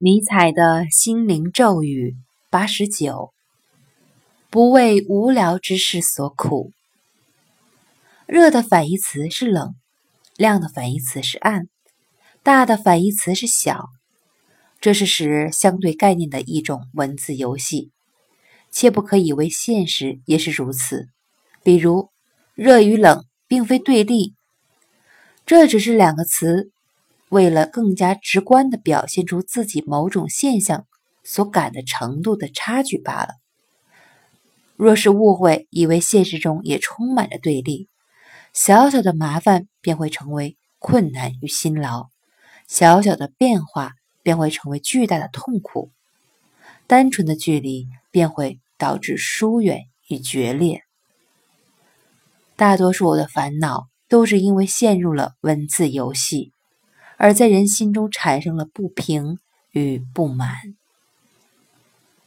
尼采的心灵咒语八十九：不为无聊之事所苦。热的反义词是冷，亮的反义词是暗，大的反义词是小。这是使相对概念的一种文字游戏，切不可以为现实也是如此。比如，热与冷并非对立，这只是两个词。为了更加直观地表现出自己某种现象所感的程度的差距罢了。若是误会以为现实中也充满着对立，小小的麻烦便会成为困难与辛劳，小小的变化便会成为巨大的痛苦，单纯的距离便会导致疏远与决裂。大多数我的烦恼都是因为陷入了文字游戏。而在人心中产生了不平与不满。